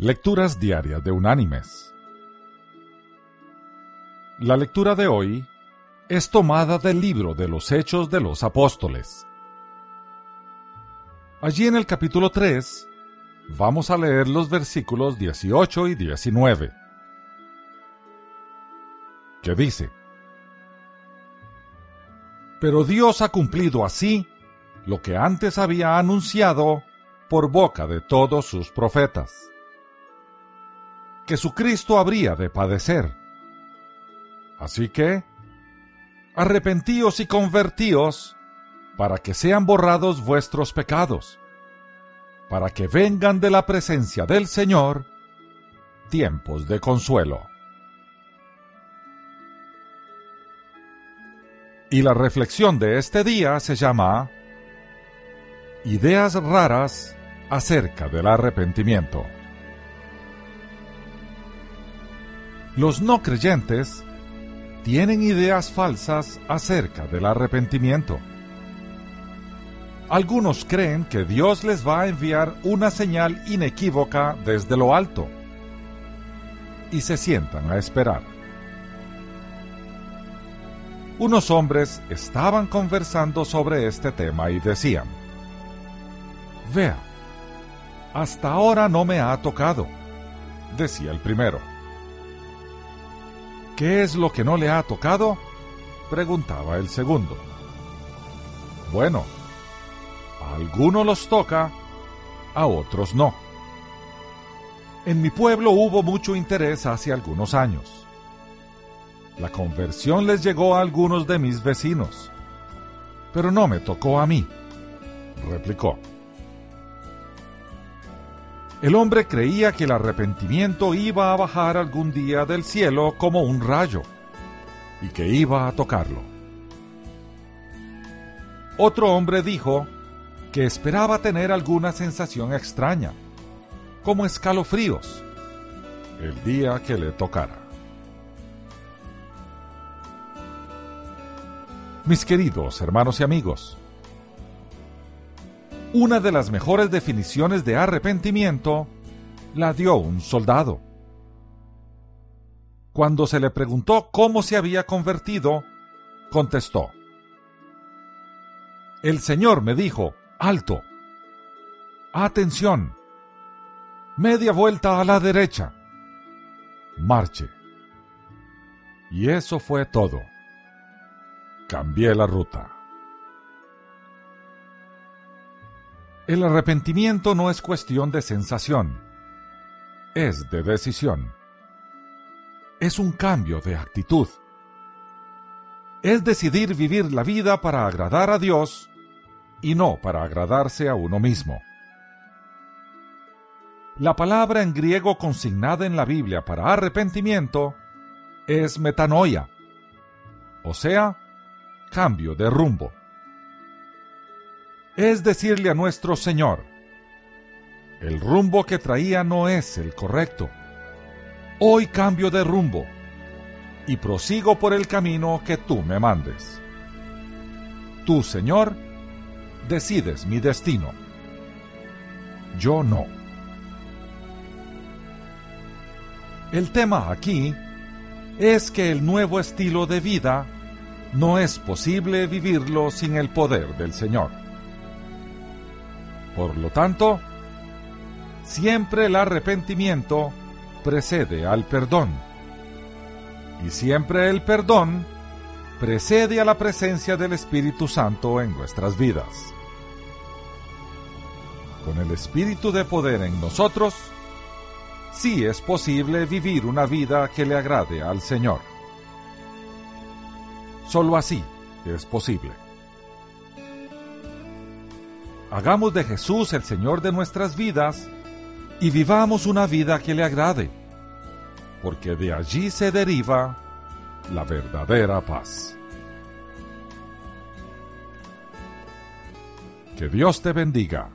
Lecturas Diarias de Unánimes. La lectura de hoy es tomada del libro de los Hechos de los Apóstoles. Allí en el capítulo 3 vamos a leer los versículos 18 y 19, que dice, Pero Dios ha cumplido así lo que antes había anunciado por boca de todos sus profetas que su Cristo habría de padecer. Así que, arrepentíos y convertíos para que sean borrados vuestros pecados, para que vengan de la presencia del Señor tiempos de consuelo. Y la reflexión de este día se llama Ideas raras acerca del arrepentimiento. Los no creyentes tienen ideas falsas acerca del arrepentimiento. Algunos creen que Dios les va a enviar una señal inequívoca desde lo alto y se sientan a esperar. Unos hombres estaban conversando sobre este tema y decían, Vea, hasta ahora no me ha tocado, decía el primero. ¿Qué es lo que no le ha tocado? preguntaba el segundo. Bueno, a algunos los toca, a otros no. En mi pueblo hubo mucho interés hace algunos años. La conversión les llegó a algunos de mis vecinos, pero no me tocó a mí, replicó. El hombre creía que el arrepentimiento iba a bajar algún día del cielo como un rayo y que iba a tocarlo. Otro hombre dijo que esperaba tener alguna sensación extraña, como escalofríos, el día que le tocara. Mis queridos hermanos y amigos, una de las mejores definiciones de arrepentimiento la dio un soldado. Cuando se le preguntó cómo se había convertido, contestó, El Señor me dijo, alto, atención, media vuelta a la derecha, marche. Y eso fue todo. Cambié la ruta. El arrepentimiento no es cuestión de sensación, es de decisión. Es un cambio de actitud. Es decidir vivir la vida para agradar a Dios y no para agradarse a uno mismo. La palabra en griego consignada en la Biblia para arrepentimiento es metanoia, o sea, cambio de rumbo es decirle a nuestro Señor, el rumbo que traía no es el correcto. Hoy cambio de rumbo y prosigo por el camino que tú me mandes. Tú, Señor, decides mi destino. Yo no. El tema aquí es que el nuevo estilo de vida no es posible vivirlo sin el poder del Señor. Por lo tanto, siempre el arrepentimiento precede al perdón. Y siempre el perdón precede a la presencia del Espíritu Santo en nuestras vidas. Con el Espíritu de poder en nosotros, sí es posible vivir una vida que le agrade al Señor. Solo así es posible. Hagamos de Jesús el Señor de nuestras vidas y vivamos una vida que le agrade, porque de allí se deriva la verdadera paz. Que Dios te bendiga.